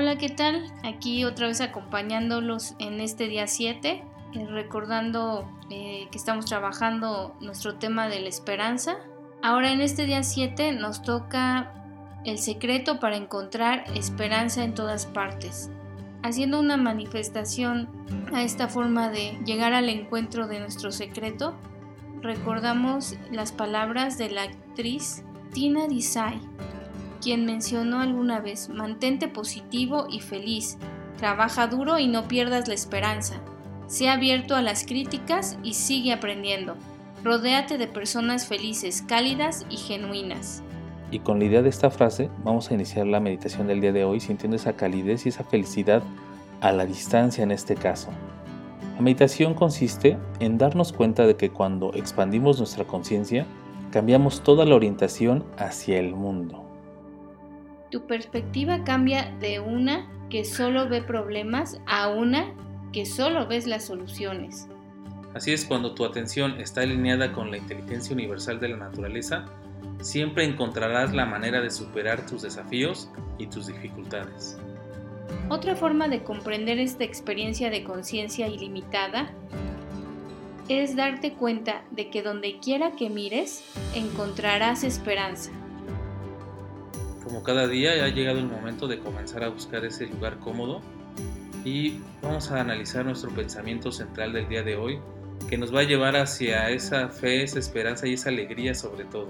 Hola, ¿qué tal? Aquí otra vez acompañándolos en este día 7, eh, recordando eh, que estamos trabajando nuestro tema de la esperanza. Ahora en este día 7 nos toca el secreto para encontrar esperanza en todas partes. Haciendo una manifestación a esta forma de llegar al encuentro de nuestro secreto, recordamos las palabras de la actriz Tina Desai, quien mencionó alguna vez, mantente positivo y feliz, trabaja duro y no pierdas la esperanza, sea abierto a las críticas y sigue aprendiendo, rodéate de personas felices, cálidas y genuinas. Y con la idea de esta frase vamos a iniciar la meditación del día de hoy sintiendo esa calidez y esa felicidad a la distancia en este caso. La meditación consiste en darnos cuenta de que cuando expandimos nuestra conciencia, cambiamos toda la orientación hacia el mundo. Tu perspectiva cambia de una que solo ve problemas a una que solo ves las soluciones. Así es, cuando tu atención está alineada con la inteligencia universal de la naturaleza, siempre encontrarás la manera de superar tus desafíos y tus dificultades. Otra forma de comprender esta experiencia de conciencia ilimitada es darte cuenta de que donde quiera que mires, encontrarás esperanza. Como cada día ha llegado el momento de comenzar a buscar ese lugar cómodo y vamos a analizar nuestro pensamiento central del día de hoy que nos va a llevar hacia esa fe, esa esperanza y esa alegría sobre todo.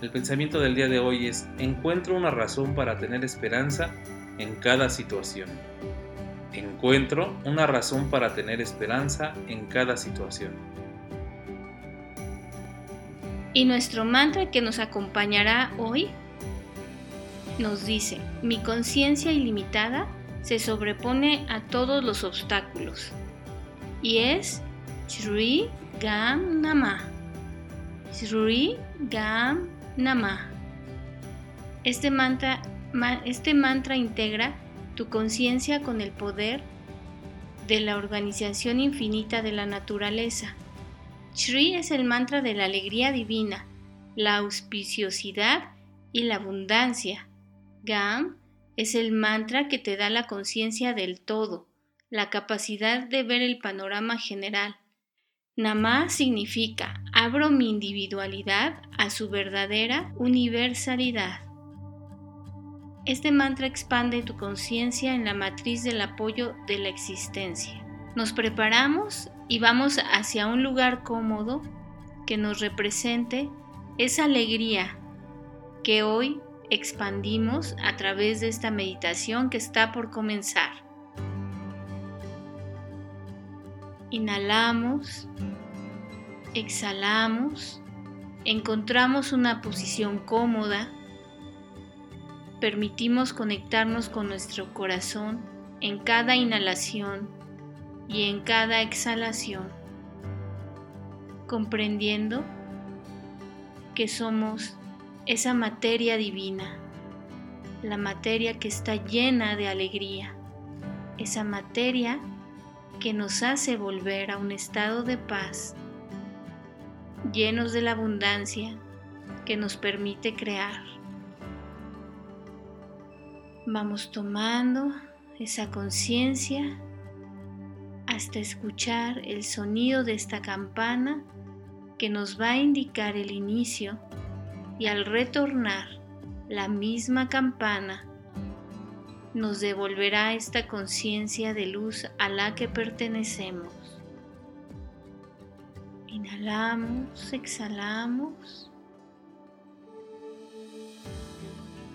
El pensamiento del día de hoy es, encuentro una razón para tener esperanza en cada situación. Encuentro una razón para tener esperanza en cada situación. Y nuestro mantra que nos acompañará hoy nos dice, mi conciencia ilimitada se sobrepone a todos los obstáculos. Y es Sri Gam Nama. Sri Gam Nama. Este mantra, este mantra integra tu conciencia con el poder de la organización infinita de la naturaleza. Shri es el mantra de la alegría divina, la auspiciosidad y la abundancia. Gam es el mantra que te da la conciencia del todo, la capacidad de ver el panorama general. Namá significa abro mi individualidad a su verdadera universalidad. Este mantra expande tu conciencia en la matriz del apoyo de la existencia. Nos preparamos y vamos hacia un lugar cómodo que nos represente esa alegría que hoy expandimos a través de esta meditación que está por comenzar. Inhalamos, exhalamos, encontramos una posición cómoda, permitimos conectarnos con nuestro corazón en cada inhalación y en cada exhalación, comprendiendo que somos esa materia divina, la materia que está llena de alegría, esa materia que nos hace volver a un estado de paz, llenos de la abundancia que nos permite crear. Vamos tomando esa conciencia hasta escuchar el sonido de esta campana que nos va a indicar el inicio y al retornar la misma campana nos devolverá esta conciencia de luz a la que pertenecemos. Inhalamos, exhalamos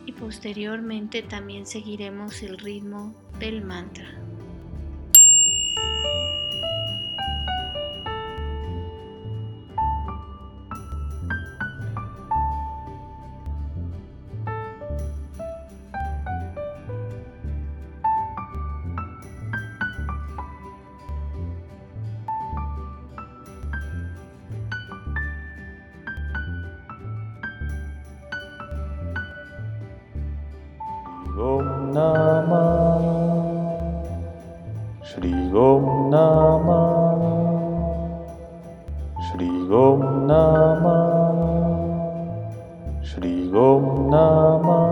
y posteriormente también seguiremos el ritmo del mantra. Om Namah. Shri Om Namah. Shri Om Namah. Shri Om Namah.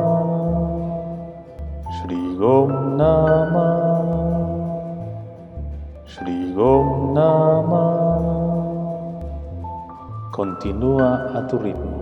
Shri Om Namah. Shri Om Continúa a tu ritmo.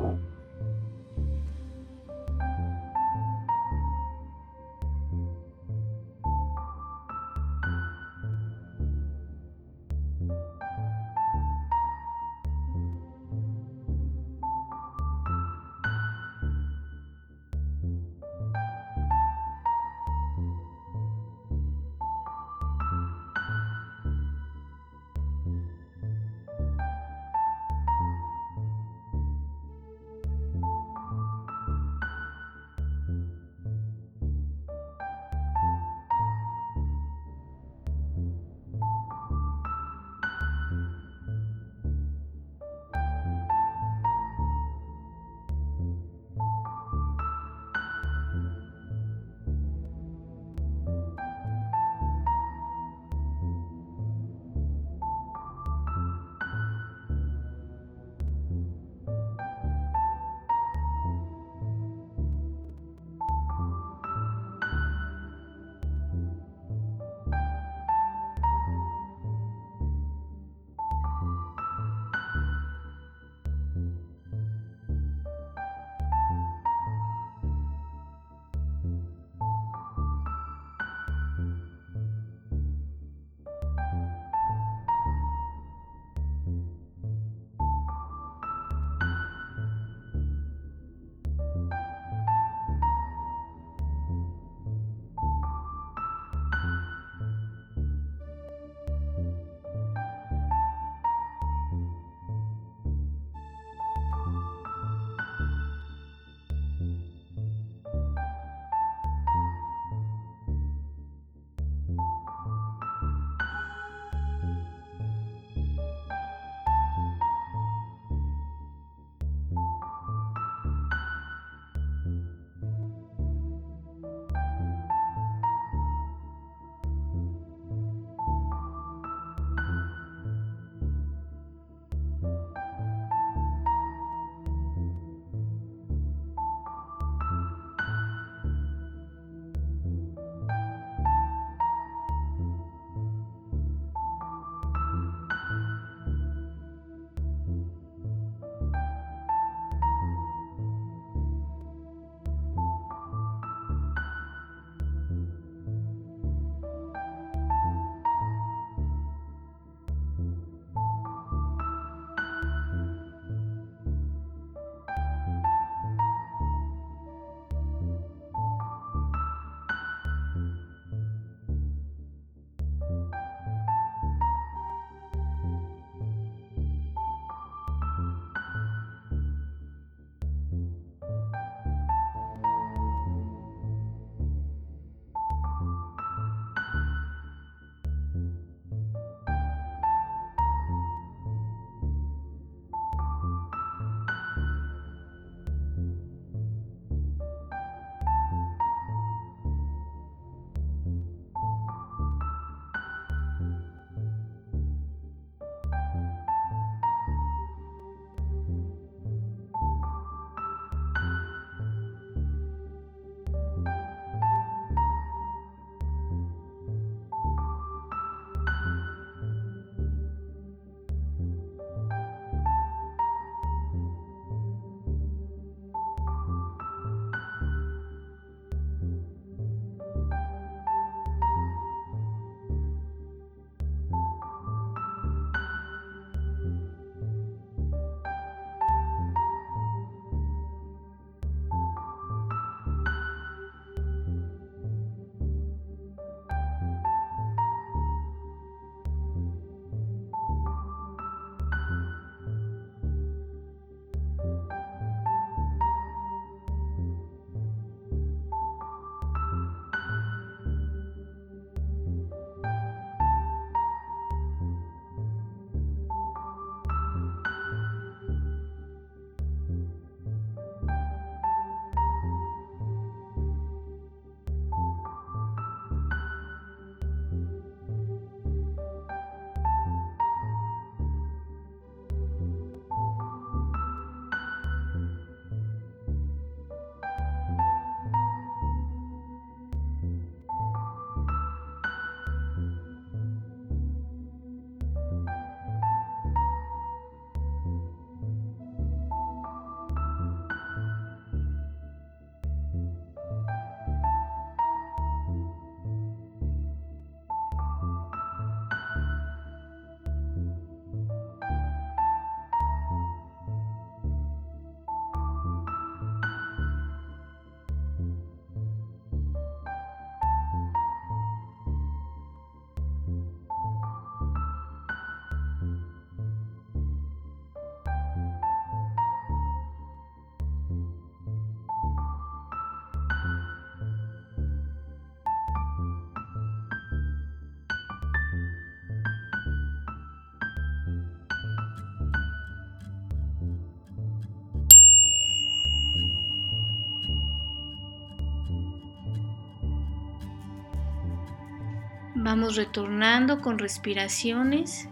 Vamos retornando con respiraciones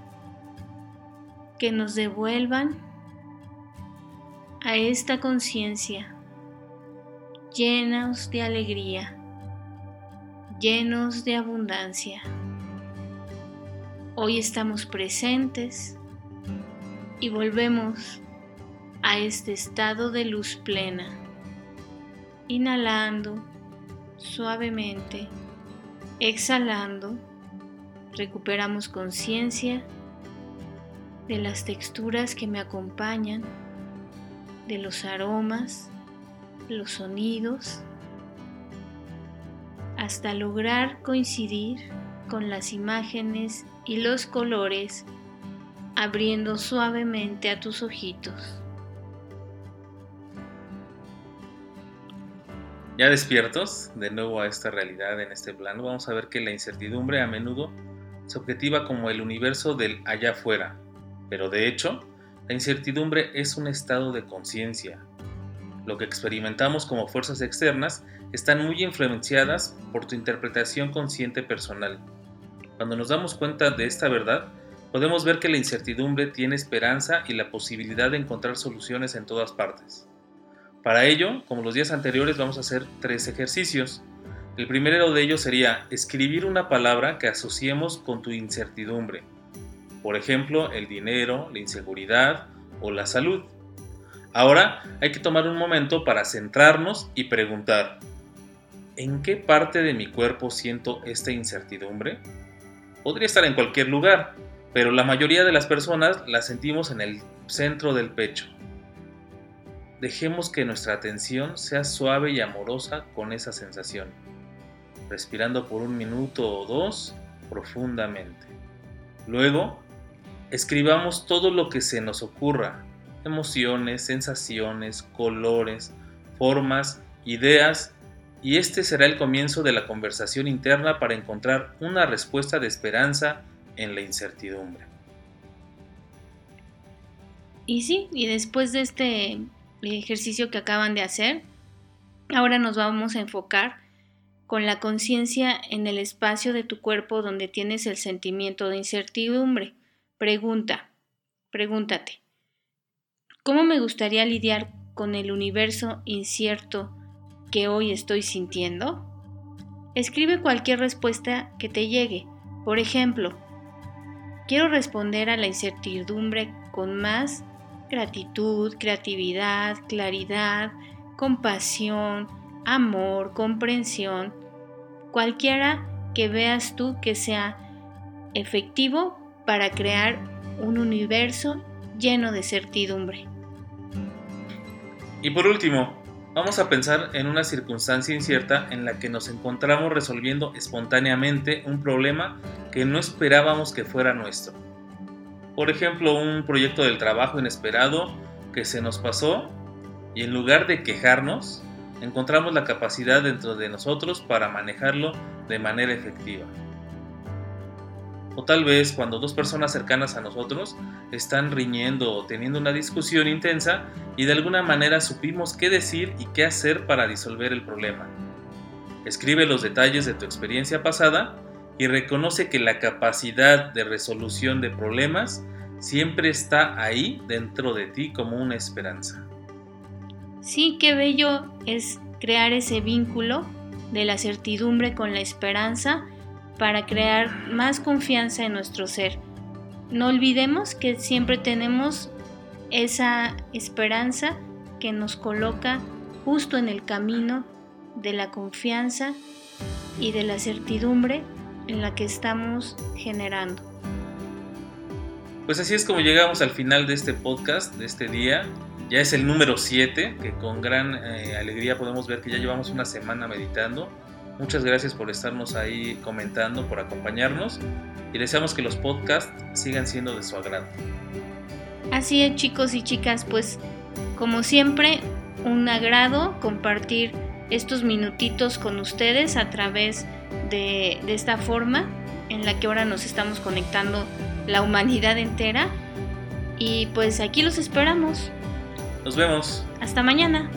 que nos devuelvan a esta conciencia llenos de alegría, llenos de abundancia. Hoy estamos presentes y volvemos a este estado de luz plena, inhalando suavemente, exhalando, recuperamos conciencia de las texturas que me acompañan, de los aromas, los sonidos, hasta lograr coincidir con las imágenes y los colores, abriendo suavemente a tus ojitos. Ya despiertos de nuevo a esta realidad en este plano, vamos a ver que la incertidumbre a menudo se objetiva como el universo del allá afuera, pero de hecho, la incertidumbre es un estado de conciencia. Lo que experimentamos como fuerzas externas están muy influenciadas por tu interpretación consciente personal. Cuando nos damos cuenta de esta verdad, podemos ver que la incertidumbre tiene esperanza y la posibilidad de encontrar soluciones en todas partes. Para ello, como los días anteriores, vamos a hacer tres ejercicios. El primero de ellos sería escribir una palabra que asociemos con tu incertidumbre. Por ejemplo, el dinero, la inseguridad o la salud. Ahora hay que tomar un momento para centrarnos y preguntar, ¿en qué parte de mi cuerpo siento esta incertidumbre? Podría estar en cualquier lugar, pero la mayoría de las personas la sentimos en el centro del pecho dejemos que nuestra atención sea suave y amorosa con esa sensación, respirando por un minuto o dos profundamente. Luego, escribamos todo lo que se nos ocurra, emociones, sensaciones, colores, formas, ideas, y este será el comienzo de la conversación interna para encontrar una respuesta de esperanza en la incertidumbre. Y sí, y después de este ejercicio que acaban de hacer, ahora nos vamos a enfocar con la conciencia en el espacio de tu cuerpo donde tienes el sentimiento de incertidumbre. Pregunta, pregúntate, ¿cómo me gustaría lidiar con el universo incierto que hoy estoy sintiendo? Escribe cualquier respuesta que te llegue. Por ejemplo, quiero responder a la incertidumbre con más gratitud, creatividad, claridad, compasión, amor, comprensión, cualquiera que veas tú que sea efectivo para crear un universo lleno de certidumbre. Y por último, vamos a pensar en una circunstancia incierta en la que nos encontramos resolviendo espontáneamente un problema que no esperábamos que fuera nuestro. Por ejemplo, un proyecto del trabajo inesperado que se nos pasó y en lugar de quejarnos, encontramos la capacidad dentro de nosotros para manejarlo de manera efectiva. O tal vez cuando dos personas cercanas a nosotros están riñendo o teniendo una discusión intensa y de alguna manera supimos qué decir y qué hacer para disolver el problema. Escribe los detalles de tu experiencia pasada y reconoce que la capacidad de resolución de problemas siempre está ahí dentro de ti como una esperanza. Sí, qué bello es crear ese vínculo de la certidumbre con la esperanza para crear más confianza en nuestro ser. No olvidemos que siempre tenemos esa esperanza que nos coloca justo en el camino de la confianza y de la certidumbre en la que estamos generando. Pues así es como llegamos al final de este podcast, de este día. Ya es el número 7, que con gran eh, alegría podemos ver que ya llevamos una semana meditando. Muchas gracias por estarnos ahí comentando, por acompañarnos y deseamos que los podcasts sigan siendo de su agrado. Así es chicos y chicas, pues como siempre, un agrado compartir estos minutitos con ustedes a través de, esta forma en la que ahora nos estamos conectando la humanidad entera. Y pues aquí los esperamos. Nos vemos. Hasta mañana.